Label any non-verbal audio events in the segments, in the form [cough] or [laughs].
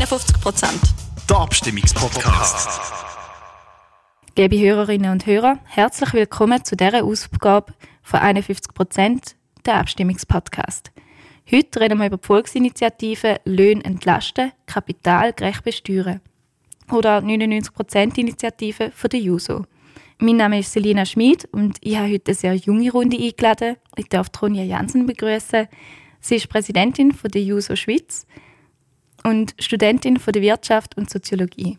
51 Prozent. Der Abstimmungspodcast. Liebe Hörerinnen und Hörer, herzlich willkommen zu dieser Ausgabe von 51 Prozent der Abstimmungspodcast. Heute reden wir über die Volksinitiative Löhne entlasten, Kapital gerecht besteuern oder 99%-Initiative von der JUSO. Mein Name ist Selina Schmid und ich habe heute eine sehr junge Runde eingeladen. Ich darf Tronja Jansen begrüßen. Sie ist Präsidentin von der JUSO Schweiz und Studentin von der Wirtschaft und Soziologie.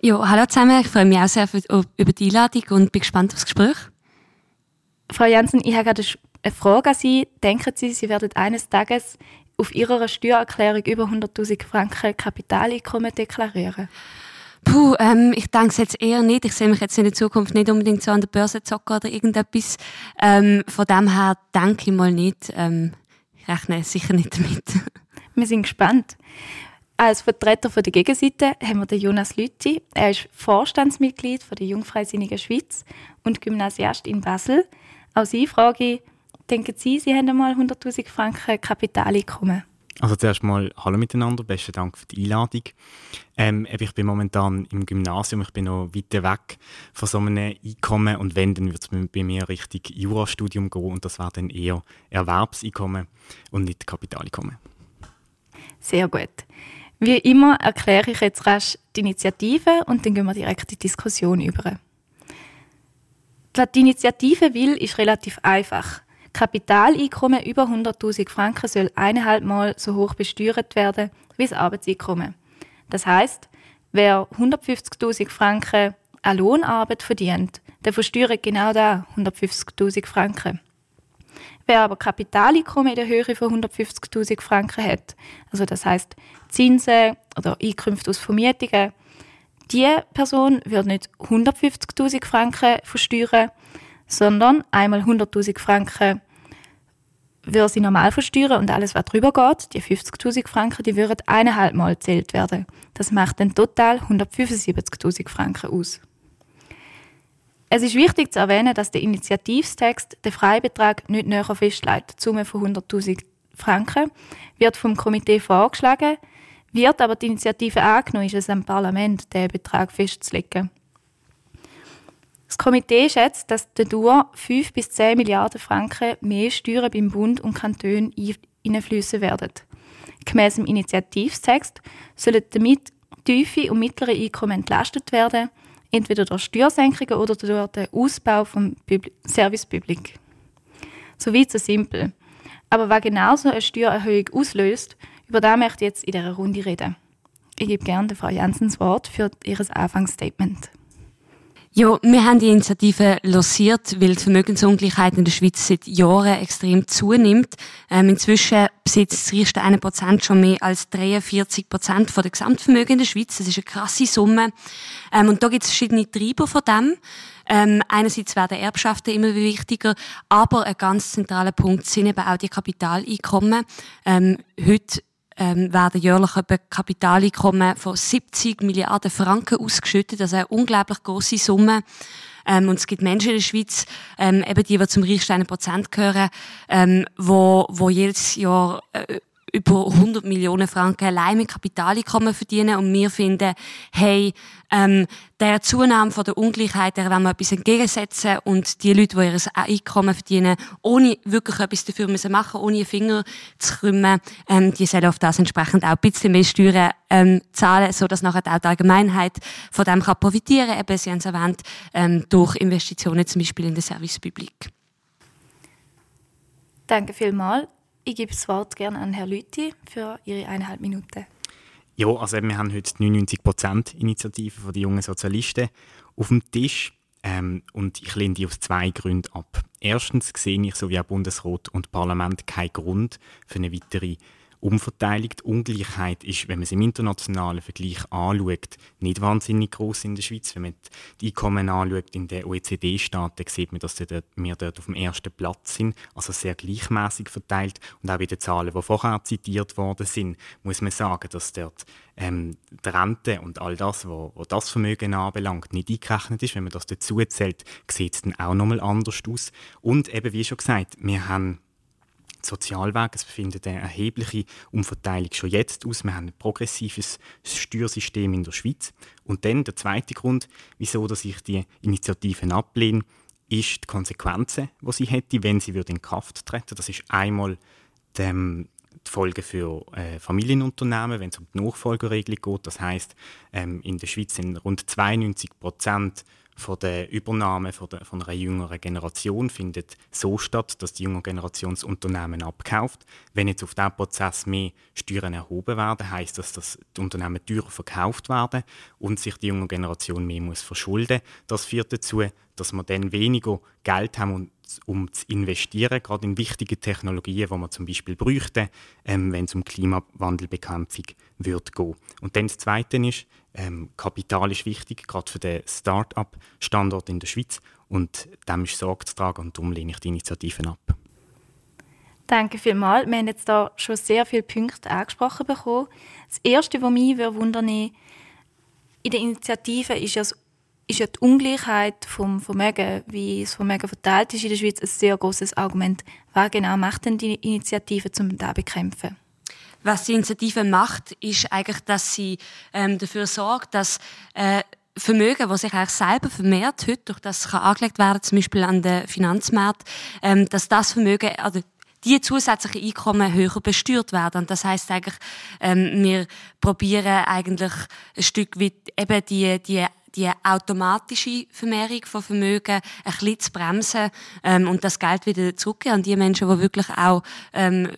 Ja, hallo zusammen. Ich freue mich auch sehr über die Einladung und bin gespannt auf das Gespräch. Frau Jansen, ich habe gerade eine Frage an Sie. Denken Sie, Sie werden eines Tages auf Ihrer Steuererklärung über 100.000 Franken Kapitaleinkommen deklarieren? Puh, ähm, ich denke es jetzt eher nicht. Ich sehe mich jetzt in der Zukunft nicht unbedingt so an der Börse zocken oder irgendetwas. Ähm, von dem her denke ich mal nicht. Ähm, ich rechne sicher nicht damit. [laughs] Wir sind gespannt. Als Vertreter von der Gegenseite haben wir den Jonas Lütti. Er ist Vorstandsmitglied von der Jungfreisinnigen Schweiz und Gymnasiast in Basel. Auch Sie frage ich, denken Sie, Sie haben einmal 100'000 Franken Kapitaleinkommen? Also zuerst mal Hallo miteinander, besten Dank für die Einladung. Ähm, ich bin momentan im Gymnasium, ich bin noch weit weg von so einem Einkommen und wenn, dann wird es bei mir richtig Jurastudium gehen und das wäre dann eher Erwerbseinkommen und nicht Kapitaleinkommen. Sehr gut. Wie immer erkläre ich jetzt rasch die Initiative und dann gehen wir direkt in die Diskussion über. Die Initiative will, ist relativ einfach. Kapitaleinkommen über 100.000 Franken soll eineinhalb Mal so hoch besteuert werden wie das Arbeitseinkommen. Das heißt, wer 150.000 Franken an Lohnarbeit verdient, der versteuert genau da 150.000 Franken. Wer aber Kapitaleinkommen in der Höhe von 150.000 Franken hat, also das heißt Zinsen oder Einkünfte aus Vermietungen, die Person wird nicht 150.000 Franken versteuern, sondern einmal 100.000 Franken würde sie normal versteuern und alles, was drüber geht, die 50.000 Franken, die würden eineinhalb Mal gezählt werden. Das macht dann total 175.000 Franken aus. Es ist wichtig zu erwähnen, dass der Initiativstext den Freibetrag nicht näher festlegt. Die Summe von 100.000 Franken wird vom Komitee vorgeschlagen, wird aber die Initiative angenommen, ist es am Parlament, den Betrag festzulegen. Das Komitee schätzt, dass dadurch 5 bis 10 Milliarden Franken mehr Steuern beim Bund und Kanton einfließen werden. Gemäss dem Initiativtext sollen damit tiefe und mittlere Einkommen entlastet werden, entweder durch Steuersenkungen oder durch den Ausbau vom Service Public. So weit so simpel. Aber was genau so eine Steuererhöhung auslöst, über das möchte ich jetzt in dieser Runde reden. Ich gebe gerne Frau Janssen das Wort für ihr Anfangsstatement. Ja, wir haben die Initiative lanciert, weil die Vermögensungleichheit in der Schweiz seit Jahren extrem zunimmt. Ähm, inzwischen besitzt das reichste 1% schon mehr als 43% von der Gesamtvermögen in der Schweiz. Das ist eine krasse Summe. Ähm, und da gibt es verschiedene Treiber von dem. Ähm, einerseits werden Erbschaften immer wichtiger, aber ein ganz zentraler Punkt sind eben auch die Kapitaleinkommen. Ähm, heute ähm, werden jährlich etwa Kapitaleinkommen von 70 Milliarden Franken ausgeschüttet, also eine unglaublich große Summe. Ähm, und es gibt Menschen in der Schweiz, ähm, eben die, die zum reichsten Prozent gehören, ähm, wo, wo jedes Jahr äh, über 100 Millionen Franken allein mit Kapitaleinkommen verdienen und wir finden, hey, ähm, der Zunahme von der Ungleichheit, der wollen wir etwas entgegensetzen und die Leute, die ihr Einkommen verdienen, ohne wirklich etwas dafür müssen machen, ohne einen Finger zu krümmen, ähm, die sollen auf das entsprechend auch ein bisschen mehr Steuern ähm, zahlen, so dass nachher auch die Allgemeinheit von dem kann profitieren, eben, Sie haben es erwähnt, ähm, durch Investitionen zum Beispiel in den Service Public. Danke vielmals. Ich gebe das Wort gerne an Herrn Lüthi für Ihre eineinhalb Minuten. Ja, also wir haben heute die 99%-Initiative von den jungen Sozialisten auf dem Tisch. Ähm, und ich lehne die aus zwei Gründen ab. Erstens sehe ich, so wie auch Bundesrat und Parlament, keinen Grund für eine weitere Umverteilung. Die Ungleichheit ist, wenn man es im internationalen Vergleich anschaut, nicht wahnsinnig groß in der Schweiz. Wenn man die Einkommen anschaut in den OECD-Staaten, sieht man, dass wir dort auf dem ersten Platz sind, also sehr gleichmäßig verteilt. Und auch bei den Zahlen, die vorher zitiert worden sind, muss man sagen, dass dort ähm, die Rente und all das, was das Vermögen anbelangt, nicht eingerechnet ist. Wenn man das dazu zählt, sieht es dann auch nochmal anders aus. Und eben, wie schon gesagt, wir haben Sozialweg. Es findet eine erhebliche Umverteilung schon jetzt aus. Wir haben ein progressives Steuersystem in der Schweiz. Und dann der zweite Grund, wieso ich die Initiativen ablehne, ist die Konsequenzen, die sie hätte, wenn sie in Kraft treten Das ist einmal dem, die Folge für äh, Familienunternehmen, wenn es um die Nachfolgeregelung geht. Das heißt, ähm, in der Schweiz sind rund 92 Prozent von der Übernahme von, der, von einer jüngeren Generation findet so statt, dass die junge Generation das Unternehmen abkauft. Wenn jetzt auf diesen Prozess mehr Steuern erhoben werden, heißt das, dass die Unternehmen teurer verkauft werden und sich die junge Generation mehr muss verschulden. Das führt dazu, dass wir dann weniger Geld haben, um, zu investieren, gerade in wichtige Technologien, die man zum Beispiel bräuchte, ähm, wenn es um Klimawandelbekämpfung wird gehen. Und dann das Zweite ist, ähm, Kapital ist wichtig, gerade für den Start-up-Standort in der Schweiz und dem ist Sorge zu tragen und darum lehne ich die Initiativen ab. Danke vielmals. Wir haben jetzt da schon sehr viele Punkte angesprochen bekommen. Das Erste, was mich wundern würde, in der Initiative ist ja das ist ja die Ungleichheit vom Vermögen, wie das Vermögen verteilt ist in der Schweiz, ein sehr großes Argument. Was genau macht denn die Initiative, um das zu bekämpfen? Was die Initiative macht, ist eigentlich, dass sie ähm, dafür sorgt, dass äh, Vermögen, was sich eigentlich selber vermehrt, heute durch das kann angelegt werden, zum Beispiel an den Finanzmarkt, ähm, dass das Vermögen, also die zusätzlichen Einkommen höher besteuert werden. Und das heißt eigentlich, ähm, wir probieren eigentlich ein Stück weit eben die, die die automatische Vermehrung von Vermögen ein bisschen zu bremsen ähm, und das Geld wieder zurückgeben an die Menschen, die wirklich auch ähm,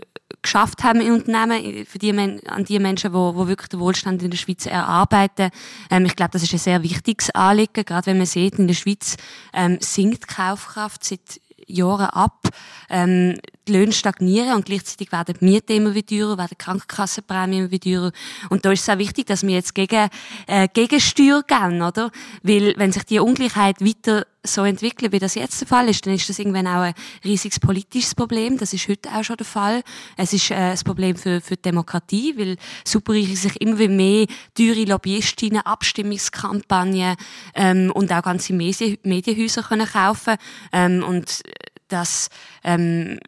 geschafft haben im Unternehmen, für die, an die Menschen, die, die wirklich den Wohlstand in der Schweiz erarbeiten. Ähm, ich glaube, das ist ein sehr wichtiges Anliegen, gerade wenn man sieht, in der Schweiz ähm, sinkt die Kaufkraft seit Jahren ab. Ähm, die Löhne stagnieren und gleichzeitig werden die Mieten immer wieder teurer, werden die Krankenkassenprämien immer wieder teurer. Und da ist es auch wichtig, dass wir jetzt gegen, äh, Gegensteuer geben, oder? Weil, wenn sich die Ungleichheit weiter so entwickeln, wie das jetzt der Fall ist, dann ist das irgendwann auch ein riesiges politisches Problem. Das ist heute auch schon der Fall. Es ist äh, ein Problem für, für die Demokratie, weil Superreiche sich immer mehr teure Lobbyistinnen, Abstimmungskampagnen ähm, und auch ganze Medien, Medienhäuser können kaufen ähm, und das ähm,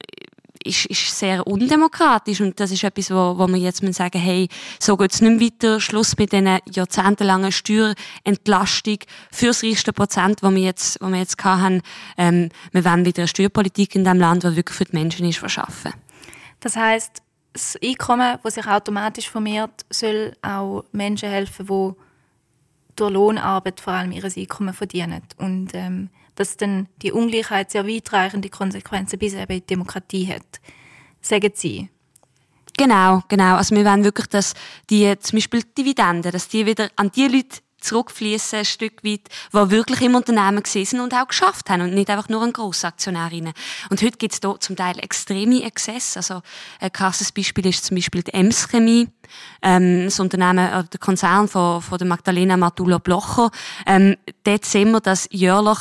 ist, ist sehr undemokratisch und das ist etwas, wo, wo wir jetzt sagen, hey, so geht es nicht weiter, Schluss mit diesen jahrzehntelangen Steuerentlastung für das reichste Prozent, wo wir jetzt, wo wir jetzt haben. Ähm, wir wollen wieder eine Steuerpolitik in diesem Land, die wirklich für die Menschen ist, verschaffen. Das heißt, das Einkommen, das sich automatisch vermehrt, soll auch Menschen helfen, die durch Lohnarbeit vor allem ihr Einkommen verdienen. Und ähm, dass dann die Ungleichheit sehr weitreichende Konsequenzen bis eben in die Demokratie hat. Sagen Sie? Genau, genau. Also wir wollen wirklich, dass die, zum Beispiel Dividenden, dass die wieder an die Leute zurückfließen, ein Stück weit, die wirklich im Unternehmen sind und auch geschafft haben und nicht einfach nur ein Grossaktionärinnen. Und heute gibt es da zum Teil extreme Exzesse. Also ein krasses Beispiel ist zum Beispiel die Ems Chemie, ähm, das Unternehmen, äh, der Konzern von, von der Magdalena Matula Blocher. Ähm, dort sehen wir, dass jährlich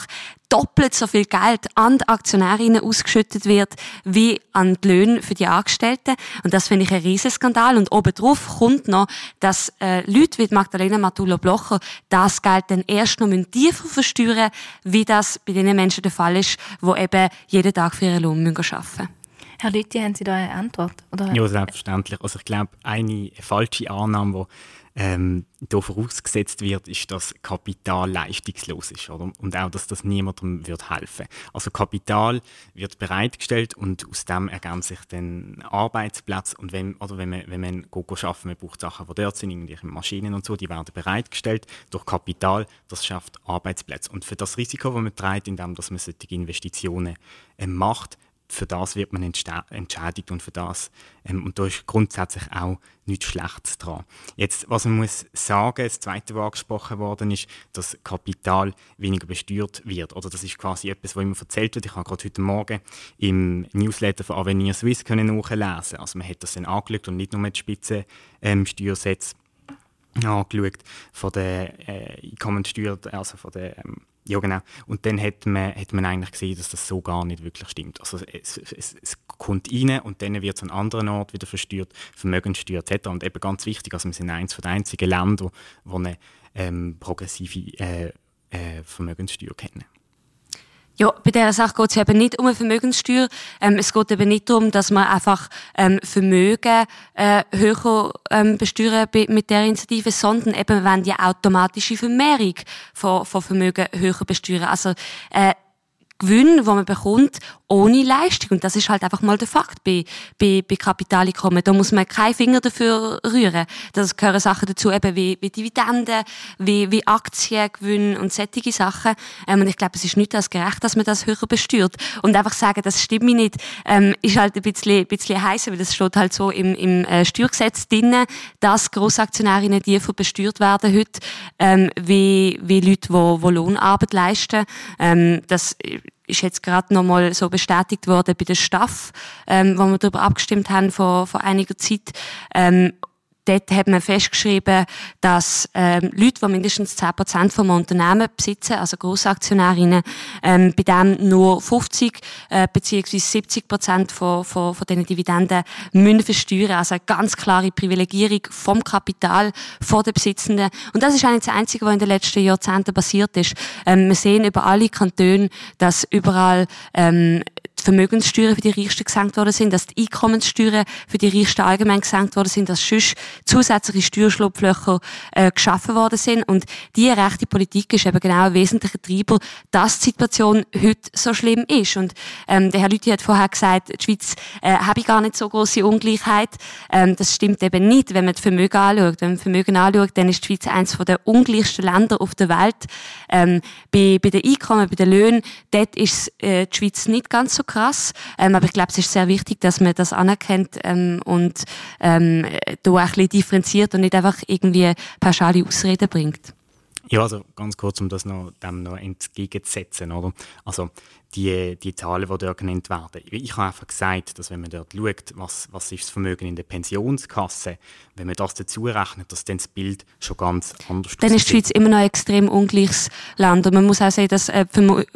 doppelt so viel Geld an die Aktionärinnen ausgeschüttet wird, wie an die Löhne für die Angestellten. Und das finde ich ein Riesenskandal. Und obendrauf kommt noch, dass äh, Leute wie Magdalena Matula-Blocher das Geld dann erst noch tiefer versteuern, wie das bei den Menschen der Fall ist, die eben jeden Tag für ihren Lohn arbeiten müssen. Herr Lüthi, haben Sie da eine Antwort? Oder? Ja, selbstverständlich. Also ich glaube, eine falsche Annahme, die ähm, da vorausgesetzt wird, ist, dass Kapital leistungslos ist oder? und auch, dass das niemandem wird helfen. Also Kapital wird bereitgestellt und aus dem ergeben sich dann Arbeitsplätze und wenn, oder wenn man, wenn man go, arbeiten, man braucht Sachen, die dort sind, irgendwelche Maschinen und so, die werden bereitgestellt durch Kapital, das schafft Arbeitsplätze. Und für das Risiko, das man trägt, indem man solche Investitionen äh, macht, für das wird man entschädigt und für das ähm, und da ist grundsätzlich auch nichts Schlechtes dran. Jetzt, was man muss sagen, das zweite, was angesprochen worden ist, dass Kapital weniger besteuert wird. Oder das ist quasi etwas, was immer erzählt wird. Ich habe gerade heute Morgen im Newsletter von Avenir Suisse können nachlesen. Also man hat das dann angeschaut und nicht nur mit Spitzensteuersätzen ähm, angeschaut von der äh, Einkommensteuer, also von der ähm, ja, genau. Und dann hat man, hat man eigentlich gesehen, dass das so gar nicht wirklich stimmt. Also es, es, es kommt rein und dann wird es an anderen Ort wieder versteuert, Vermögenssteuer etc. Und eben ganz wichtig, also wir sind eines der einzigen Länder, die eine ähm, progressive äh, äh, Vermögenssteuer kennen. Ja, bei dieser Sache geht es eben nicht um eine Vermögenssteuer. Ähm, es geht eben nicht darum, dass man einfach ähm, Vermögen äh, höher ähm, besteuern mit der Initiative, sondern eben, wenn die automatische Vermehrung von, von Vermögen höher besteuern. Also äh, Gewinn, wo man bekommt, ohne Leistung. Und das ist halt einfach mal der Fakt bei, bei, bei Kapitaleinkommen. Da muss man keinen Finger dafür rühren. Das gehören Sachen dazu, eben wie, wie Dividenden, wie, wie Aktiengewinn und solche Sachen. Ähm, und ich glaube, es ist nicht als gerecht, dass man das höher besteuert. Und einfach sagen, das stimmt mir nicht, ähm, ist halt ein bisschen, ein bisschen heiß, weil das steht halt so im, im äh, Steuergesetz drin, dass Grossaktionärinnen tiefer besteuert werden heute, ähm, wie, wie Leute, die, die Lohnarbeit leisten. Ähm, das ist jetzt gerade nochmal so bestätigt worden bei der Staff, ähm, wo wir darüber abgestimmt haben vor, vor einiger Zeit. Ähm, dort hat man festgeschrieben, dass ähm, Leute, die mindestens 10% vom Unternehmen besitzen, also Grossaktionärinnen, ähm, bei dem nur 50 äh, bzw. 70% von, von, von diesen Dividenden müssen versteuern. Also eine ganz klare Privilegierung vom Kapital von den Besitzenden. Und das ist eigentlich das Einzige, was in den letzten Jahrzehnten passiert ist. Ähm, wir sehen über alle Kantone, dass überall ähm, Vermögenssteuern für die Reichsten gesenkt worden sind, dass die Einkommenssteuern für die Reichsten allgemein gesenkt worden sind, dass sonst zusätzliche Steuerschlupflöcher äh, geschaffen worden sind. Und diese rechte Politik ist eben genau ein wesentlicher Treiber, dass die Situation heute so schlimm ist. Und ähm, der Herr Lüthi hat vorher gesagt, die Schweiz äh, habe gar nicht so große Ungleichheit. Ähm, das stimmt eben nicht, wenn man das Vermögen anschaut. Wenn man Vermögen anschaut, dann ist die Schweiz eines der ungleichsten Länder auf der Welt. Ähm, bei, bei den Einkommen, bei den Löhnen, dort ist äh, die Schweiz nicht ganz so krass. Ähm, aber ich glaube, es ist sehr wichtig, dass man das anerkennt ähm, und ähm, da auch ein bisschen differenziert und nicht einfach irgendwie pauschale Ausreden bringt. Ja, also ganz kurz, um das noch, dem noch entgegenzusetzen. Oder? Also die, die Zahlen, die dort genannt werden. Ich habe einfach gesagt, dass wenn man dort schaut, was, was ist das Vermögen in der Pensionskasse, wenn man das dazu rechnet, dass dann das Bild schon ganz anders ist. Dann ist die Schweiz immer noch ein extrem ungleiches Land. Und man muss auch sehen, dass äh,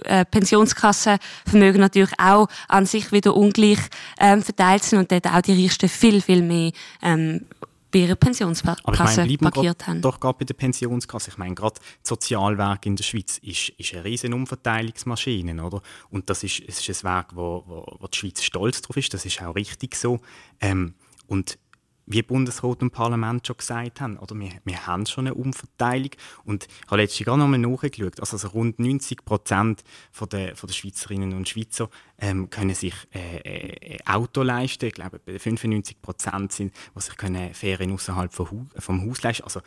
äh, Pensionskassenvermögen natürlich auch an sich wieder ungleich ähm, verteilt sind und dort auch die Reichsten viel, viel mehr ähm, bei ihrer Pensionskasse Aber ich meine, parkiert haben. Doch gerade bei der Pensionskasse. Ich meine, gerade das Sozialwerk in der Schweiz ist, ist eine riesen Umverteilungsmaschine, oder? Und das ist, es ist ein Werk, wo, wo, wo die Schweiz stolz drauf ist. Das ist auch richtig so. Ähm, und wie Bundesrat und Parlament schon gesagt haben, oder wir, wir haben schon eine Umverteilung. Und ich habe letztens gerade noch mal nachgeschaut, also, also rund 90 Prozent der, von der Schweizerinnen und Schweizer ähm, können sich äh, äh, Auto leisten. Ich glaube, 95 Prozent sind, die sich können Ferien außerhalb vom, vom Haus leisten. Also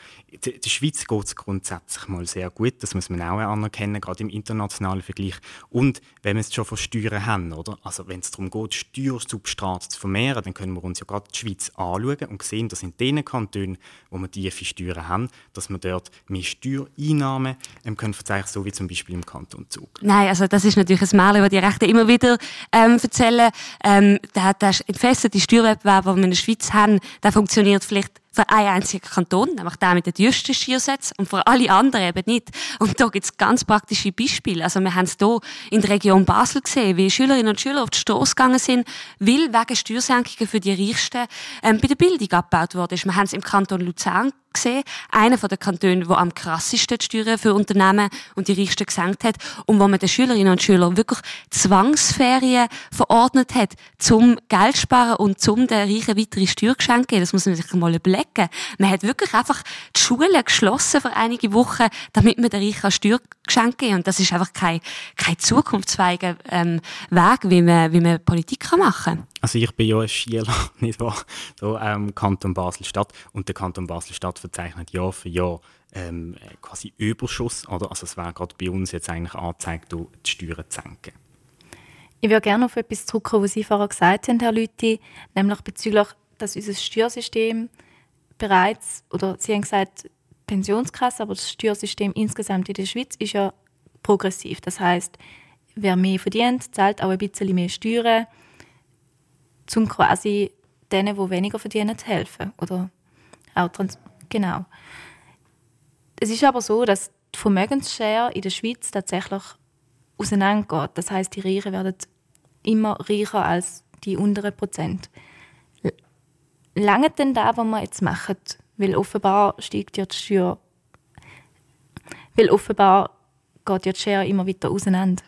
der Schweiz geht es grundsätzlich mal sehr gut. Das muss man auch anerkennen, gerade im internationalen Vergleich. Und wenn wir es schon von Steuern haben, oder? Also wenn es darum geht, Steuersubstrat zu vermehren, dann können wir uns ja gerade die Schweiz anschauen und sehen, dass in den Kantonen, wo wir tiefe Steuern haben, dass wir dort mehr Steuereinnahmen ähm, können verzeichnen, so wie zum Beispiel im Kanton Zug. Nein, also das ist natürlich ein Märchen, das die Rechte immer wieder ähm, erzählen. Ähm, der, der entfesselte Steuerwettbewerb, den wir in der Schweiz haben, der funktioniert vielleicht für einen einzigen Kanton, nämlich der mit den teuersten Steuersätzen und für alle anderen eben nicht. Und da gibt es ganz praktische Beispiele. Also wir haben es hier in der Region Basel gesehen, wie Schülerinnen und Schüler auf die Straße gegangen sind, weil wegen Steuersenkungen für die Reichsten ähm, bei der Bildung abgebaut wurde. Wir haben es im Kanton Luzern gesehen. Einer der Kantone, der am krassesten die Steuern für Unternehmen und die Reichsten gesenkt hat und wo man den Schülerinnen und Schülern wirklich Zwangsferien verordnet hat, zum Geld sparen und zum den Reichen weitere Steuergeschenke geben. Das muss man sich mal überlegen. Man hat wirklich einfach die Schulen geschlossen für einige Wochen, damit man den Reichen Steuergeschenke geben Und das ist einfach kein, kein zukunftsfähiger ähm, Weg, wie man, wie man Politik machen kann. Also ich bin ja ein Schüler, [laughs] nicht wahr, so ähm, Kanton Basel-Stadt und der Kanton Basel-Stadt verzeichnet Jahr für Jahr ähm, quasi Überschuss, oder? Also es wäre gerade bei uns jetzt eigentlich angezeigt, die Steuern zu senken. Ich würde gerne auf etwas zurückkommen, was Sie vorher gesagt haben, Herr Lüthi, nämlich bezüglich, dass unser Steuersystem bereits, oder Sie haben gesagt, Pensionskasse, aber das Steuersystem insgesamt in der Schweiz ist ja progressiv. Das heißt, wer mehr verdient, zahlt auch ein bisschen mehr Steuern um quasi denen, die weniger verdienen, zu helfen. Oder auch trans genau. Es ist aber so, dass die Vermögensshare in der Schweiz tatsächlich auseinandergeht. Das heißt, die Reichen werden immer reicher als die unteren Prozent. Lange denn da, was wir jetzt machen? Weil offenbar steigt ja die Steuer, weil offenbar geht ja die Schere immer weiter auseinander.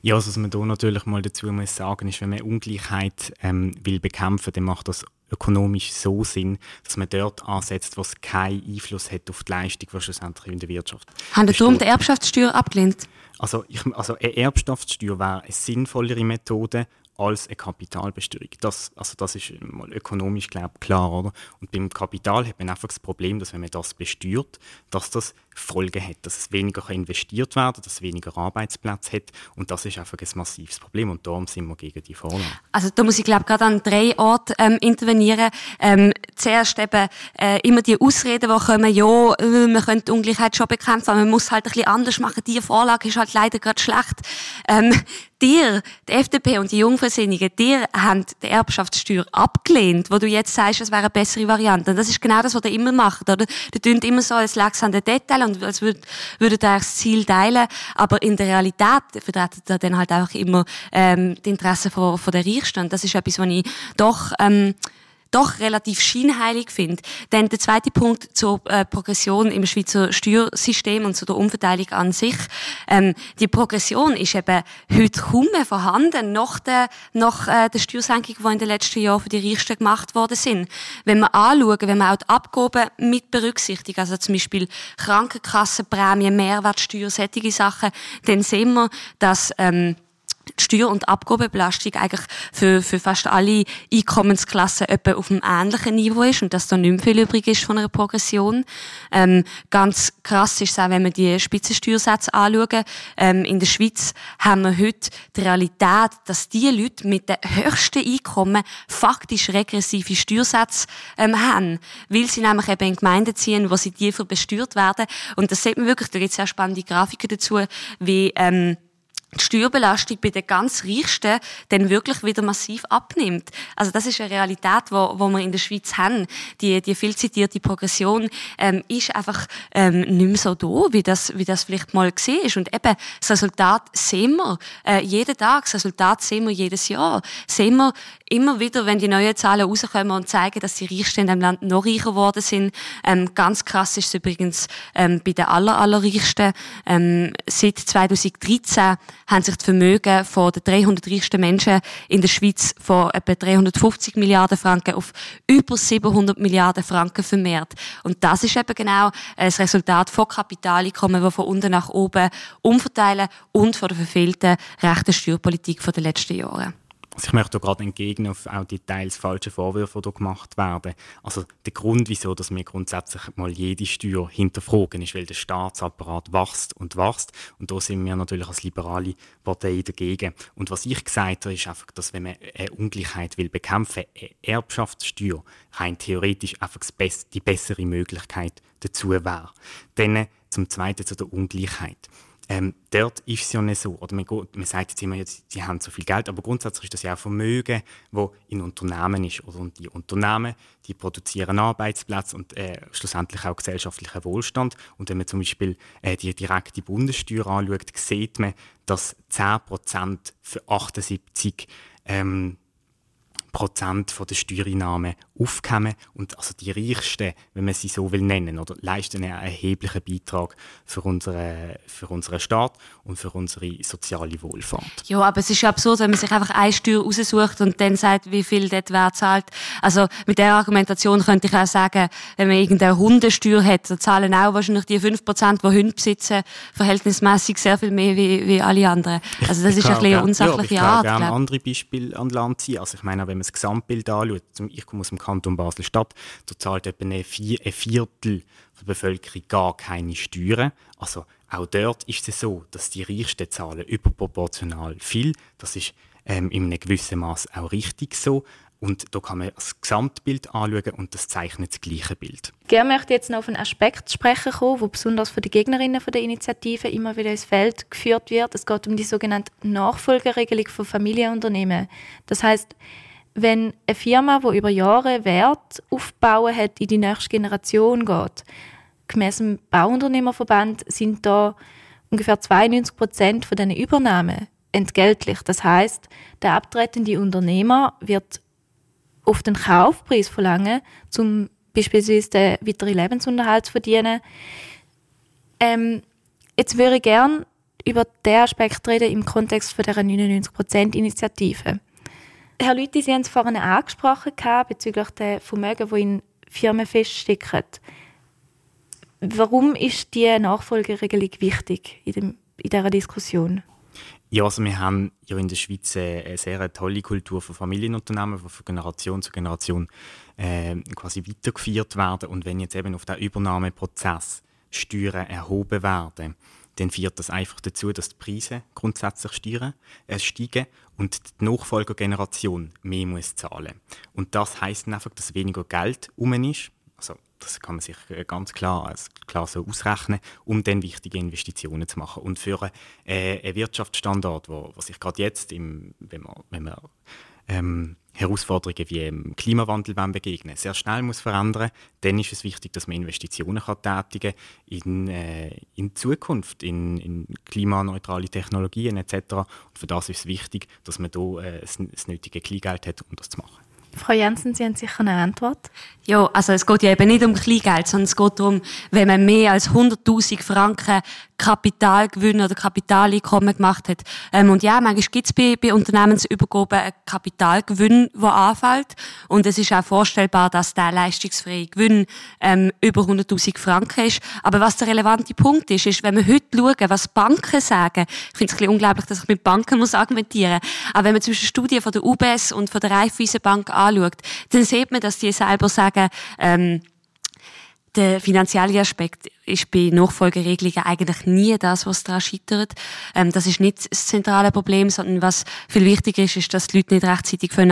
Ja, also was man hier natürlich mal dazu muss sagen, ist, wenn man Ungleichheit ähm, will bekämpfen, dann macht das ökonomisch so Sinn, dass man dort ansetzt, wo es keinen Einfluss hat auf die Leistung, die schlussendlich in der Wirtschaft Haben Sie darum die Erbschaftssteuer abgelehnt? Also, ich, also eine Erbschaftssteuer wäre eine sinnvollere Methode, als eine Kapitalbesteuerung. Das, also das ist mal ökonomisch glaub, klar. Oder? Und beim Kapital hat man einfach das Problem, dass wenn man das besteuert, dass das Folgen hat, dass es weniger investiert werden kann, dass es weniger Arbeitsplätze hat. Und das ist einfach ein massives Problem. Und darum sind wir gegen die Vorlage. Also da muss ich glaube gerade an drei Orten ähm, intervenieren. Ähm, zuerst eben äh, immer die Ausreden, die kommen, ja, äh, man könnte die Ungleichheit schon bekämpfen, aber man muss halt ein bisschen anders machen. Die Vorlage ist halt leider gerade schlecht. Ähm, dir, die FDP und die Jungfreisinnigen, dir haben die Erbschaftssteuer abgelehnt, wo du jetzt sagst, es wäre eine bessere Variante. Und das ist genau das, was ihr immer macht, oder? Du tun immer so, als läge an den Detail und als würdet, würdet ihr das Ziel teilen, aber in der Realität vertreten ihr dann halt auch immer ähm, die Interessen von, von der Reichsten. Das ist etwas, was ich doch ähm, doch relativ scheinheilig finde. Denn der zweite Punkt zur äh, Progression im Schweizer Steuersystem und zu der Umverteilung an sich. Ähm, die Progression ist eben heute kaum mehr vorhanden, nach der, nach äh, der Steuersenkung, die in den letzten Jahren für die Reichsten gemacht worden sind. Wenn wir anschauen, wenn wir auch die Abgaben mit berücksichtigen, also zum Beispiel Krankenkassenprämien, Mehrwertsteuer, solche Sachen, dann sehen wir, dass ähm, Steuer- und Abgabenbelastung eigentlich für, für fast alle Einkommensklassen etwa auf einem ähnlichen Niveau ist und dass da nicht mehr viel übrig ist von einer Progression. Ähm, ganz krass ist es auch, wenn wir die Spitzensteuersätze anschauen. Ähm, in der Schweiz haben wir heute die Realität, dass die Leute mit den höchsten Einkommen faktisch regressive Steuersätze ähm, haben, weil sie nämlich eben in Gemeinden ziehen, wo sie tiefer besteuert werden. Und das sieht man wirklich, da gibt es sehr spannende Grafiken dazu, wie ähm, die Steuerbelastung bei den ganz Reichsten dann wirklich wieder massiv abnimmt. Also das ist eine Realität, wo, wo wir in der Schweiz haben. Die, die viel zitierte Progression ähm, ist einfach ähm, nicht mehr so da, wie das, wie das vielleicht mal gesehen ist. Und eben, das Resultat sehen wir äh, jeden Tag, das Resultat sehen wir jedes Jahr. Sehen wir immer wieder, wenn die neuen Zahlen rauskommen und zeigen, dass die Reichsten in dem Land noch reicher geworden sind. Ähm, ganz krass ist es übrigens ähm, bei den aller, allerreichsten. Ähm, seit 2013 haben sich die Vermögen von den 300 reichsten Menschen in der Schweiz von etwa 350 Milliarden Franken auf über 700 Milliarden Franken vermehrt. Und das ist eben genau äh, das Resultat von Kapitaleinkommen, die von unten nach oben umverteilen und von der verfehlten rechten Steuerpolitik der letzten Jahre. Also ich möchte gerade entgegnen auf auch die teils falschen Vorwürfe, die gemacht werden. Also der Grund, wieso dass wir grundsätzlich mal jede Steuer hinterfragen, ist, weil der Staatsapparat wächst und wächst. Und da sind wir natürlich als liberale Partei dagegen. Und was ich gesagt habe, ist einfach, dass wenn man eine Ungleichheit will bekämpfen, eine Erbschaftssteuer rein theoretisch einfach die bessere Möglichkeit dazu wäre. Dann zum Zweiten zu der Ungleichheit. Ähm, dort ist es ja nicht so. Oder man, man sagt jetzt immer, sie haben so viel Geld, aber grundsätzlich ist das ja auch Vermögen, das in Unternehmen ist. Oder? Die Unternehmen die produzieren Arbeitsplätze und äh, schlussendlich auch gesellschaftlichen Wohlstand. Und wenn man zum Beispiel äh, die direkte Bundessteuer anschaut, sieht man, dass 10% für 78 ähm, Prozent der Steuereinnahmen aufkommen und also die Reichsten, wenn man sie so will nennen, oder leisten einen erheblichen Beitrag für, unsere, für unseren Staat und für unsere soziale Wohlfahrt. Ja, aber es ist ja absurd, wenn man sich einfach eine Steuer raussucht und dann sagt, wie viel dort wer zahlt. Also mit der Argumentation könnte ich auch sagen, wenn man irgendeine Hundesteuer hat, dann zahlen auch wahrscheinlich die 5%, die Hunde besitzen, verhältnismäßig sehr viel mehr wie, wie alle anderen. Also das ich ist ein bisschen eine unsachliche ja, Art. Ich würde andere Beispiele an Land ziehen. Also ich meine, wenn man das Gesamtbild anschaut, ich komme aus dem Kanton Basel-Stadt, da zahlt etwa ein Viertel der Bevölkerung gar keine Steuern. Also auch dort ist es so, dass die Reichsten zahlen überproportional viel. Das ist ähm, in einem gewissen Maß auch richtig so. Und da kann man das Gesamtbild anschauen und das zeichnet das gleiche Bild. Gerne möchte jetzt noch auf einen Aspekt sprechen kommen, der besonders von den Gegnerinnen der Initiative immer wieder ins Feld geführt wird. Es geht um die sogenannte Nachfolgeregelung von Familienunternehmen. Das heißt, wenn eine Firma, die über Jahre Wert aufbauen hat, in die nächste Generation geht, gemäss dem Bauunternehmerverband sind da ungefähr 92 Prozent von diesen Übernahmen entgeltlich. Das heißt, der abtretende Unternehmer wird auf den Kaufpreis verlangen, um beispielsweise den weiteren Lebensunterhalt zu verdienen. Ähm, jetzt würde ich gerne über den Aspekt reden im Kontext von der 99%-Initiative. Herr Lüthi, Sie haben es vorhin angesprochen bezüglich der Vermögen, die in Firmen feststecken. Warum ist die Nachfolgeregelung wichtig in, dem, in dieser Diskussion? Ja, also wir haben ja in der Schweiz eine sehr tolle Kultur von Familienunternehmen, die von Generation zu Generation äh, quasi weitergeführt werden. Und wenn jetzt eben auf den Übernahmeprozess Steuern erhoben werden, dann führt das einfach dazu, dass die Preise grundsätzlich steigen, äh, steigen und die Nachfolgergeneration mehr muss zahlen. Und das heißt einfach, dass weniger Geld um ist. Also das kann man sich äh, ganz klar, klar so ausrechnen, um dann wichtige Investitionen zu machen. Und für äh, einen Wirtschaftsstandort, wo, wo sich gerade jetzt, im, wenn man, wenn man ähm, Herausforderungen wie im Klimawandel begegnen sehr schnell muss verändern, dann ist es wichtig, dass man Investitionen kann tätigen in, äh, in Zukunft, in, in, klimaneutrale Technologien etc. Und für das ist es wichtig, dass man da äh, das, das nötige Kleingeld hat, um das zu machen. Frau Jensen, Sie haben sicher eine Antwort. Ja, also es geht ja eben nicht um Kleingeld, sondern es geht darum, wenn man mehr als 100.000 Franken Kapitalgewinn oder Kapitaleinkommen gemacht hat. Ähm, und ja, manchmal gibt es bei, bei Unternehmensübergaben einen Kapitalgewinn, der anfällt. Und es ist auch vorstellbar, dass der leistungsfreie Gewinn ähm, über 100.000 Franken ist. Aber was der relevante Punkt ist, ist, wenn wir heute schauen, was Banken sagen, ich finde es ein bisschen unglaublich, dass ich mit Banken muss argumentieren muss, aber wenn man zwischen Studien von der UBS und von der Raiffeisenbank anschaut, dann sieht man, dass die selber sagen, ähm, der finanzielle Aspekt ist bei Nachfolgeregelungen eigentlich nie das, was daran scheitert. Ähm, das ist nicht das zentrale Problem, sondern was viel wichtiger ist, ist, dass die Leute nicht rechtzeitig von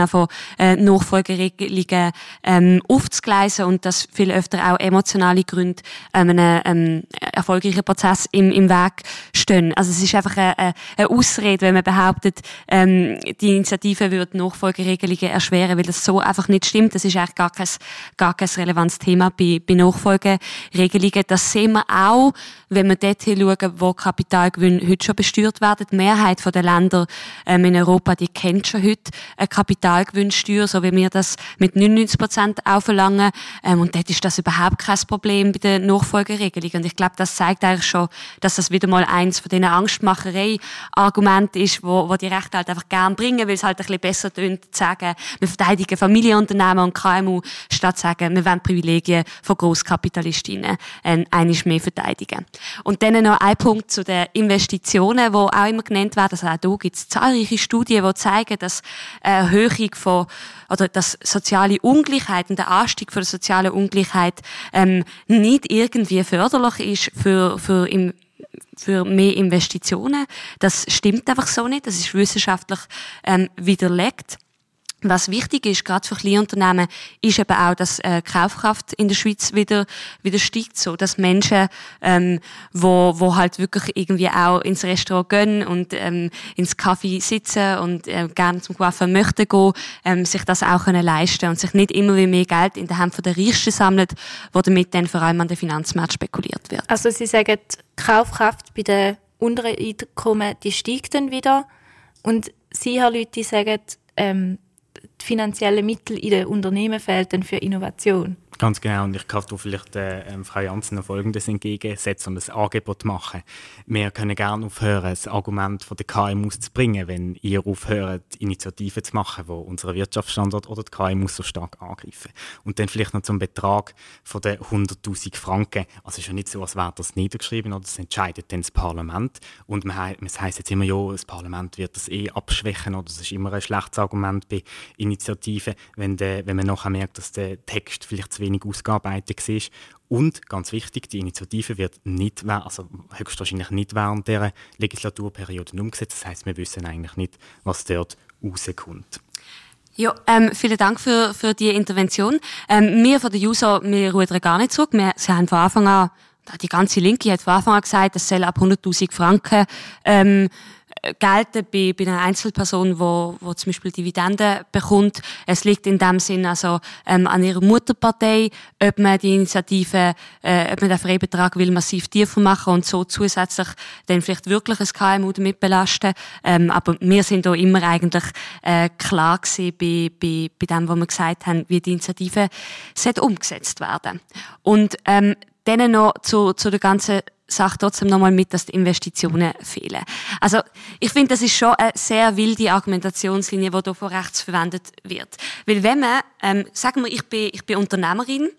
äh, Nachfolgeregelungen ähm, aufzugleisen und dass viel öfter auch emotionale Gründe ähm, einem ähm, erfolgreichen Prozess im, im Weg stehen. Also es ist einfach eine, eine Ausrede, wenn man behauptet, ähm, die Initiative würde Nachfolgeregelungen erschweren, weil das so einfach nicht stimmt. Das ist eigentlich gar kein, gar kein relevantes Thema bei, bei Nachfolgeregelungen. Das sehen wir auch, wenn wir dort schauen, wo Kapitalgewinne heute schon besteuert werden. Die Mehrheit der Länder ähm, in Europa, die kennt schon heute eine Kapitalgewinnsteuer, so wie wir das mit 99 Prozent auch verlangen. Ähm, und dort ist das überhaupt kein Problem bei der Nachfolgeregelung. Und ich glaube, das zeigt eigentlich schon, dass das wieder mal eins von diesen Angstmacherei-Argumenten ist, wo, wo die Rechte halt einfach gern bringen, weil es halt ein bisschen besser tönt, zu sagen, wir verteidigen Familienunternehmen und KMU, statt zu sagen, wir wollen Privilegien von Grosskapitalistinnen äh, einiges mehr verteidigen. Und dann noch ein Punkt zu den Investitionen, die auch immer genannt werden. Also auch hier gibt es zahlreiche Studien, die zeigen, dass eine Erhöhung von oder dass soziale Ungleichheit und der Anstieg von der sozialen Ungleichheit ähm, nicht irgendwie förderlich ist für, für im für mehr Investitionen. Das stimmt einfach so nicht. Das ist wissenschaftlich ähm, widerlegt. Was wichtig ist, gerade für Kleinunternehmen, ist eben auch, dass äh, Kaufkraft in der Schweiz wieder wieder steigt, so dass Menschen, ähm, wo wo halt wirklich irgendwie auch ins Restaurant gehen und ähm, ins Kaffee sitzen und äh, gerne zum Coiffeur möchten gehen, ähm, sich das auch können leisten und sich nicht immer wie mehr Geld in den Händen der Reichsten sammelt, wo damit dann vor allem an den Finanzmarkt spekuliert wird. Also Sie sagen, Kaufkraft bei den unteren Einkommen, die steigt dann wieder und Sie, Herr Leute, sagen, ähm, die finanziellen Mittel in den Unternehmen fehlen für Innovation. Ganz genau. Und ich kann da vielleicht äh, ähm, Frau Janssen noch Folgendes entgegensetzen und ein Angebot machen. Wir können gerne aufhören, das Argument von der KMUs zu bringen, wenn ihr aufhört, Initiativen zu machen, die unseren Wirtschaftsstandort oder die KMUs so stark angreifen. Und dann vielleicht noch zum Betrag von den 100'000 Franken. Also es ist ja nicht so, als wäre das niedergeschrieben, oder das entscheidet dann das Parlament. Und man, es heisst jetzt immer, ja, das Parlament wird das eh abschwächen, oder das ist immer ein schlechtes Argument bei Initiativen, wenn, de, wenn man nachher merkt, dass der Text vielleicht zu wenig wenig ausgearbeitet war. Und ganz wichtig, die Initiative wird nicht, also höchstwahrscheinlich nicht während der Legislaturperiode umgesetzt. Das heißt, wir wissen eigentlich nicht, was dort rauskommt. Ja, ähm, vielen Dank für, für die Intervention. Ähm, wir von der JUSO, wir rudern gar nicht zurück. Wir, sie haben von Anfang an, die ganze Linke hat von Anfang an gesagt, es soll ab 100.000 Franken ähm, gelten bei, bei einer Einzelperson, wo, wo zum Beispiel Dividenden bekommt. Es liegt in dem Sinn also ähm, an ihrer Mutterpartei, ob man die Initiative, äh, ob man den Freibetrag will massiv tiefer machen und so zusätzlich dann vielleicht wirklich ein KMU damit belasten. Ähm, aber wir sind da immer eigentlich äh, klar gewesen bei, bei, bei dem, was wir gesagt haben, wie die Initiative umgesetzt werden. Und ähm, dann noch zu, zu der ganzen Sache trotzdem nochmal mit, dass die Investitionen fehlen. Also ich finde, das ist schon eine sehr wilde Argumentationslinie, die hier von rechts verwendet wird. Weil wenn man, ähm, sagen wir, ich bin, ich bin Unternehmerin,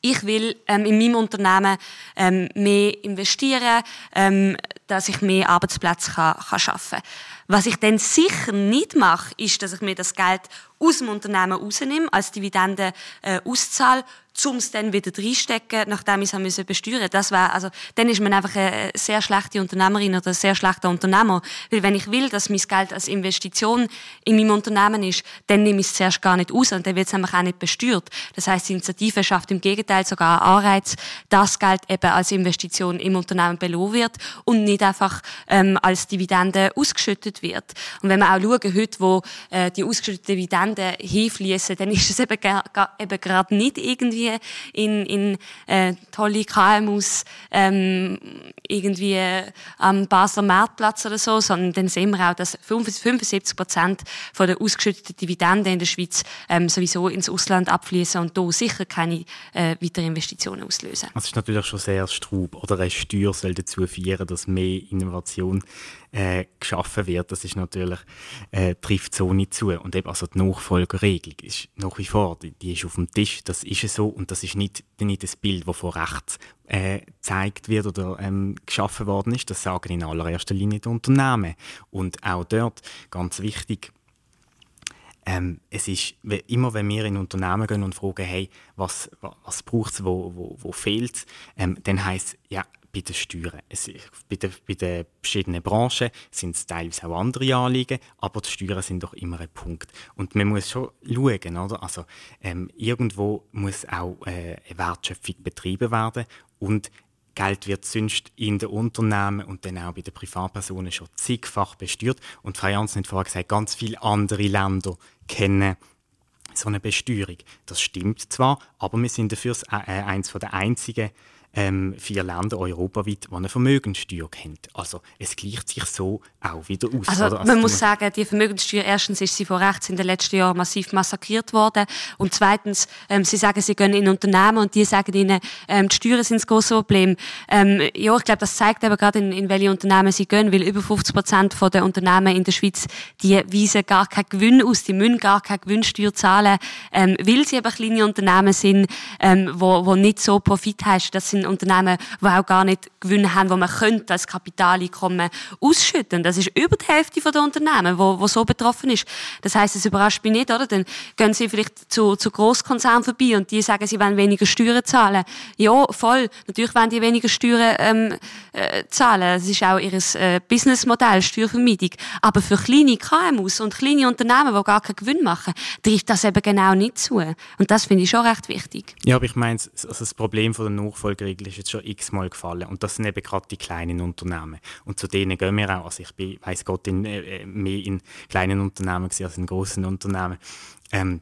ich will ähm, in meinem Unternehmen ähm, mehr investieren, ähm, dass ich mehr Arbeitsplätze kann, kann schaffen kann. Was ich dann sicher nicht mache, ist, dass ich mir das Geld aus dem Unternehmen rausnehme, als Dividende äh, auszahle, um es dann wieder reinstecken, nachdem ich es besteuern. Das war, also, dann ist man einfach eine sehr schlechte Unternehmerin oder ein sehr schlechter Unternehmer. Weil wenn ich will, dass mein Geld als Investition in meinem Unternehmen ist, dann nehme ich es zuerst gar nicht aus und dann wird es einfach auch nicht besteuert. Das heißt, die Initiative schafft im Gegenteil sogar einen Anreiz, dass Geld eben als Investition im Unternehmen belohnt wird und nicht einfach ähm, als Dividende ausgeschüttet wird. Und wenn wir auch schauen, heute, wo äh, die ausgeschütteten Dividenden hinfließen, dann ist es eben, eben gerade nicht irgendwie in, in äh, tolle KMUs ähm, irgendwie am Basler Marktplatz oder so, sondern dann sehen wir auch, dass 75 Prozent von der ausgeschütteten Dividenden in der Schweiz ähm, sowieso ins Ausland abfließen und da sicher keine äh, weiteren Investitionen auslösen. Das ist natürlich schon sehr Strub oder eine Steuer soll dazu führen, dass mehr Innovation äh, geschaffen wird, das ist natürlich, äh, trifft so nicht zu. Und eben, also die Nachfolgeregelung ist nach wie vor, die, die ist auf dem Tisch, das ist so und das ist nicht, nicht das Bild, das von rechts äh, gezeigt wird oder ähm, geschaffen worden ist. Das sagen in allererster Linie die Unternehmen. Und auch dort, ganz wichtig, ähm, es ist immer, wenn wir in Unternehmen gehen und fragen, hey, was, was braucht es, wo, wo, wo fehlt ähm, dann heisst ja, bei den Steuern. Es, bei, den, bei den verschiedenen Branchen sind es teilweise auch andere Anliegen, aber die Steuern sind doch immer ein Punkt. Und man muss schon schauen, oder? Also, ähm, irgendwo muss auch äh, eine Wertschöpfung betrieben werden und Geld wird sonst in den Unternehmen und dann auch bei den Privatpersonen schon zigfach besteuert. Und Frau Janssen hat vorher gesagt, ganz viele andere Länder kennen so eine Besteuerung. Das stimmt zwar, aber wir sind dafür äh, eines der einzigen ähm, vier Länder europaweit, die eine Vermögenssteuer kennen. Also es gleicht sich so auch wieder aus. Also, also man muss sagen, die Vermögenssteuer, erstens ist sie von rechts in den letzten Jahren massiv massakriert worden und zweitens, ähm, sie sagen, sie gehen in Unternehmen und die sagen ihnen, ähm, die Steuern sind das große Problem. Ähm, ja, ich glaube, das zeigt eben gerade, in, in welche Unternehmen sie gehen, weil über 50 Prozent der Unternehmen in der Schweiz, die weisen gar keinen Gewinn aus, die müssen gar keine Gewinnsteuer zahlen, ähm, weil sie eben kleine Unternehmen sind, ähm, wo, wo nicht so Profit haben. Das sind Unternehmen, die auch gar nicht Gewinne haben, die man könnte als Kapitaleinkommen ausschütten. Das ist über die Hälfte der Unternehmen, wo, wo so betroffen ist. Das heißt, es überrascht mich nicht, oder? Dann gehen sie vielleicht zu, zu Großkonzernen vorbei und die sagen, sie wollen weniger Steuern zahlen. Ja, voll. Natürlich wollen die weniger Steuern ähm, äh, zahlen. Das ist auch ihr äh, Businessmodell, Steuervermeidung. Aber für kleine KMUs und kleine Unternehmen, die gar keinen Gewinn machen, trifft das eben genau nicht zu. Und das finde ich schon recht wichtig. Ja, aber ich meine, also das Problem von der Nachfolgeregel ist jetzt schon x-mal gefallen. Und das sind eben gerade die kleinen Unternehmen. Und zu denen gehen wir auch. Also ich bin, weiss Gott, in, äh, mehr in kleinen Unternehmen als in großen Unternehmen. Ähm,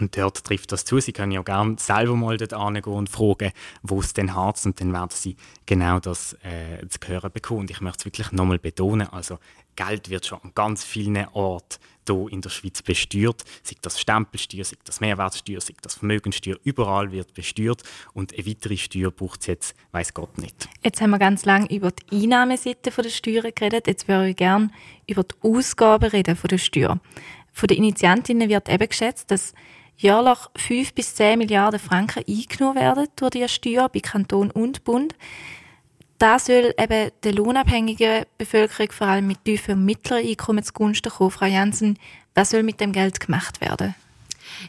und dort trifft das zu. Sie können ja gerne selber mal dort angehen und fragen, wo es denn hart Und dann werden Sie genau das äh, zu hören bekommen. Und ich möchte es wirklich nochmal betonen. Also, Geld wird schon an ganz vielen Orten hier in der Schweiz besteuert. Sei das Stempelsteuer, sei das Mehrwertsteuer, sei das Vermögenssteuer. Überall wird besteuert. Und eine weitere Steuer braucht es jetzt, weiß Gott nicht. Jetzt haben wir ganz lange über die Einnahmeseite der Steuern geredet. Jetzt würde ich gerne über die Ausgaben reden von der Steuer. Von den Initiantinnen wird eben geschätzt, dass jährlich 5 bis 10 Milliarden Franken eingenommen werden durch die Steuer bei Kanton und Bund. Das soll eben der lohnabhängigen Bevölkerung, vor allem mit tiefen und mittleren Einkommen zugunsten kommen. Frau Jansen, was soll mit dem Geld gemacht werden?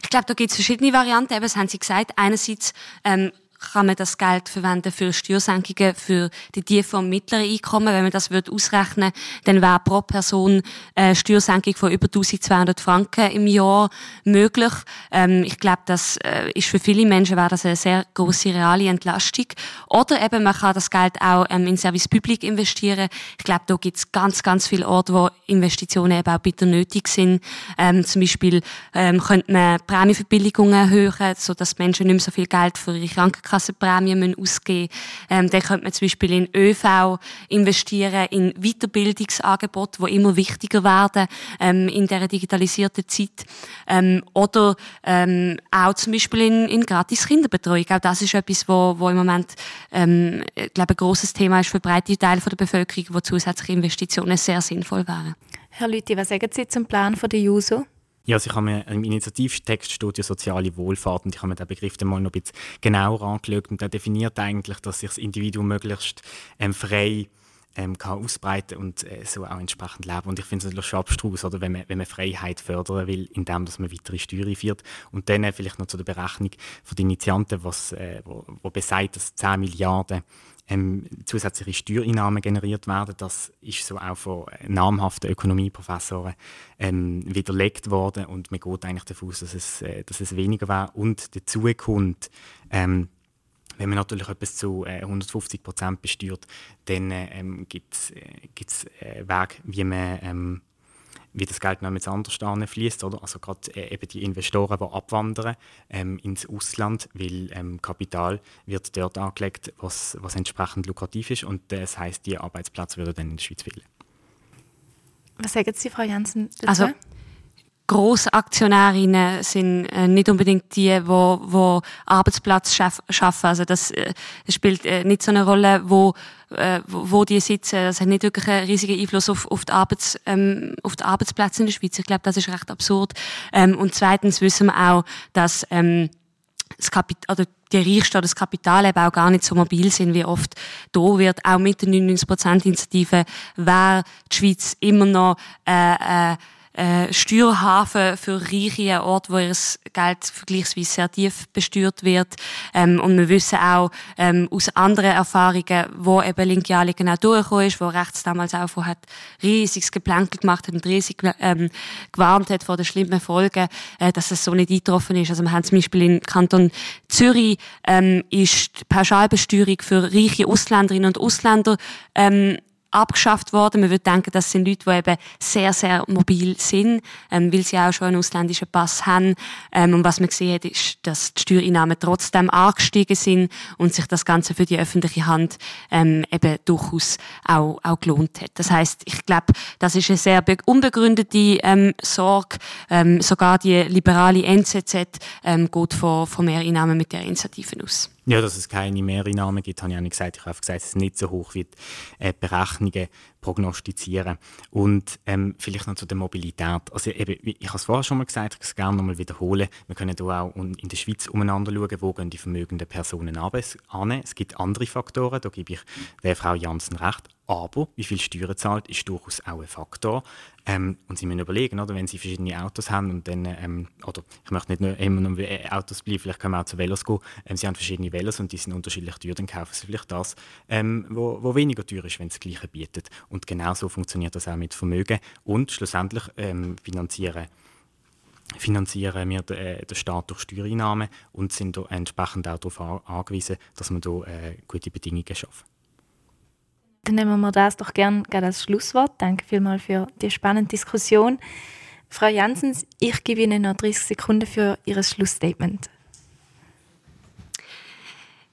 Ich glaube, da gibt es verschiedene Varianten. Eben, das haben Sie gesagt. Einerseits ähm, kann man das Geld verwenden für Steuersenkungen für die tiefen und mittleren Einkommen. Wenn man das würde ausrechnen, dann wäre pro Person eine Steuersenkung von über 1200 Franken im Jahr möglich. Ähm, ich glaube, das äh, ist für viele Menschen wäre das eine sehr große reale Entlastung. Oder eben man kann das Geld auch ähm, in Service Public investieren. Ich glaube, da gibt es ganz, ganz viele Orte, wo Investitionen eben auch bitter nötig sind. Ähm, zum Beispiel ähm, könnte man Prämienverbilligungen erhöhen, sodass Menschen nicht mehr so viel Geld für ihre Krankenkasse Krankenkassenprämien ausgeben ähm, Dann könnte man zum Beispiel in ÖV investieren, in Weiterbildungsangebote, die immer wichtiger werden ähm, in der digitalisierten Zeit. Ähm, oder ähm, auch zum Beispiel in, in gratis Kinderbetreuung. Auch das ist etwas, wo, wo im Moment ähm, ich glaube, ein grosses Thema ist für breite Teile der Bevölkerung, wo zusätzliche Investitionen sehr sinnvoll wären. Herr Lüthi, was sagen Sie zum Plan der JUSO? Ja, also ich habe mir im Initiativtext steht soziale Wohlfahrt und ich habe mir den Begriff dann mal noch ein bisschen genauer angeschaut und der definiert eigentlich, dass sich das Individuum möglichst ähm, frei ähm, kann ausbreiten und äh, so auch entsprechend leben. Und ich finde es natürlich schon abstrus, oder, wenn, man, wenn man Freiheit fördern will, indem dass man weitere Steuern führt. Und dann äh, vielleicht noch zu der Berechnung von den Initianten, was, äh, wo, wo besagt, dass 10 Milliarden ähm, zusätzliche Steuereinnahmen generiert werden. Das ist so auch von namhaften Ökonomieprofessoren ähm, widerlegt worden und man geht eigentlich davon aus, dass es, äh, dass es weniger wäre. Und dazu kommt, ähm, wenn man natürlich etwas zu äh, 150 Prozent besteuert, dann ähm, gibt es äh, äh, Wege, wie man ähm, wie das Geld noch mit anders fließt, oder? Also gerade äh, eben die Investoren, die abwandern ähm, ins Ausland, weil ähm, Kapital wird dort angelegt, was, was entsprechend lukrativ ist und das heißt, die Arbeitsplätze würden dann in der Schweiz fehlen. Was sagen Sie, Frau Janssen? Dazu? Also Grossaktionärinnen sind äh, nicht unbedingt die, wo, wo Arbeitsplatz schaff, schaffen. Also das, äh, spielt äh, nicht so eine Rolle, wo, äh, wo die sitzen. Das hat nicht wirklich einen riesigen Einfluss auf, auf, die, Arbeits, ähm, auf die Arbeitsplätze in der Schweiz. Ich glaube, das ist recht absurd. Ähm, und zweitens wissen wir auch, dass ähm, das Kapital, oder die Reichsten oder das Kapital eben auch gar nicht so mobil sind, wie oft da wird. Auch mit der 99%-Initiative wäre die Schweiz immer noch äh, äh, äh, Steuerhafen für Reiche, ein Ort, wo ihr Geld vergleichsweise sehr tief besteuert wird. Ähm, und wir wissen auch ähm, aus anderen Erfahrungen, wo eben Linkiali genau durchgekommen ist, wo rechts damals auch von hat riesiges Geplänkel gemacht hat und riesig ähm, gewarnt hat vor den schlimmen Folgen, äh, dass es so nicht eingetroffen ist. Also wir haben zum Beispiel im Kanton Zürich ähm, ist die Pauschalbesteuerung für reiche Ausländerinnen und Ausländer ähm, abgeschafft worden. Man würde denken, das sind Leute, die eben sehr, sehr mobil sind, ähm, weil sie auch schon einen ausländischen Pass haben. Ähm, und was man gesehen hat, ist, dass die Steuereinnahmen trotzdem angestiegen sind und sich das Ganze für die öffentliche Hand ähm, eben durchaus auch, auch gelohnt hat. Das heißt, ich glaube, das ist eine sehr unbegründete ähm, Sorge. Ähm, sogar die liberale NZZ ähm, geht von, von Mehreinnahmen mit der Initiative aus. Ja, dass es keine Mehreinnahmen gibt, habe ich auch nicht gesagt. Ich habe gesagt, es nicht so hoch wie die äh, Berechnungen prognostizieren. Und ähm, vielleicht noch zu der Mobilität. Also eben, ich habe es vorher schon mal gesagt, ich kann es gerne noch mal wiederholen. Wir können hier auch in der Schweiz umeinander schauen, wo gehen die vermögenden Personen an. Es gibt andere Faktoren, da gebe ich der Frau Janssen recht. Aber wie viel Steuern zahlt, ist durchaus auch ein Faktor. Ähm, und Sie müssen überlegen, oder, wenn Sie verschiedene Autos haben und dann, ähm, oder ich möchte nicht nur immer nur Autos bleiben, vielleicht können wir auch zu Velos gehen. Ähm, Sie haben verschiedene Velos und die sind unterschiedlich teuer, dann kaufen Sie vielleicht das, ähm, wo, wo weniger teuer ist, wenn es das Gleiche bietet. Und genau so funktioniert das auch mit Vermögen. Und schlussendlich ähm, finanzieren finanzieren wir äh, den Staat durch Steuereinnahmen und sind entsprechend auch darauf angewiesen, dass wir hier äh, gute Bedingungen schaffen. Dann nehmen wir das doch gerne als Schlusswort. Danke vielmals für die spannende Diskussion. Frau Janssens, ich gebe Ihnen noch 30 Sekunden für Ihr Schlussstatement.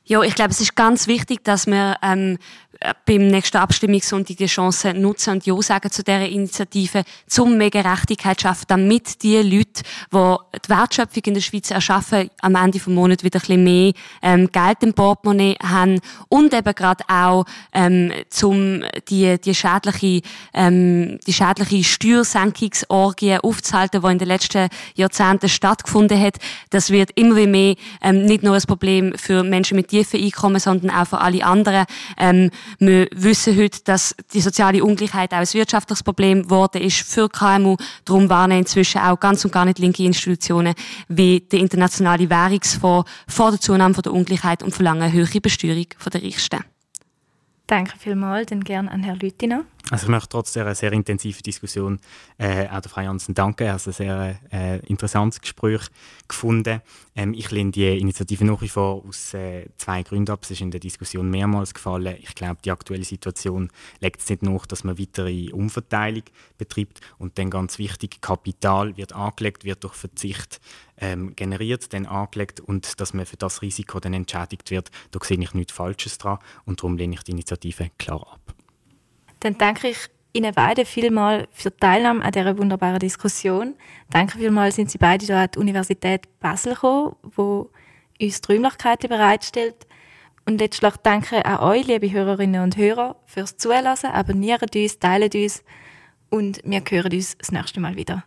Ja, ich glaube, es ist ganz wichtig, dass wir ähm, äh, beim nächsten Abstimmungssonntag die Chance nutzen und Ja sagen zu dieser Initiative, zum mehr Gerechtigkeit schaffen, damit die Leute, die die Wertschöpfung in der Schweiz erschaffen, am Ende des Monats wieder ein bisschen mehr ähm, Geld im Portemonnaie haben und eben gerade auch ähm, zum die, die schädliche, ähm, die schädliche Steuersenkungsorgie aufzuhalten, die in den letzten Jahrzehnten stattgefunden hat. Das wird immer mehr ähm, nicht nur ein Problem für Menschen mit tiefen Einkommen, sondern auch für alle anderen. Ähm, wir wissen heute, dass die soziale Ungleichheit auch ein wirtschaftliches Problem geworden ist für KMU. Darum warnen inzwischen auch ganz und gar nicht linke Institutionen wie der Internationale Währungsfonds vor der Zunahme der Ungleichheit und verlangen eine höhere Besteuerung der Reichsten. Danke vielmals, dann gerne an Herrn Lüttiner. Also ich möchte trotz dieser sehr intensiven Diskussion äh, auch der Frau Janssen danken. Er hat ein sehr äh, interessantes Gespräch gefunden. Ähm, ich lehne die Initiative nach wie vor aus äh, zwei Gründen ab. Es ist in der Diskussion mehrmals gefallen. Ich glaube, die aktuelle Situation legt es nicht nach, dass man weitere Umverteilung betreibt. Und dann ganz wichtig, Kapital wird angelegt, wird durch Verzicht ähm, generiert, dann angelegt und dass man für das Risiko dann entschädigt wird. Da sehe ich nichts Falsches dran und darum lehne ich die Initiative klar ab. Dann danke ich Ihnen beide vielmal für die Teilnahme an dieser wunderbaren Diskussion. Danke vielmals sind Sie beide hier an die Universität Basel gekommen, wo uns die Räumlichkeiten bereitstellt. Und letztlich danke an euch, liebe Hörerinnen und Hörer, fürs Zuhören. Abonniert uns, teilt uns und wir hören uns das nächste Mal wieder.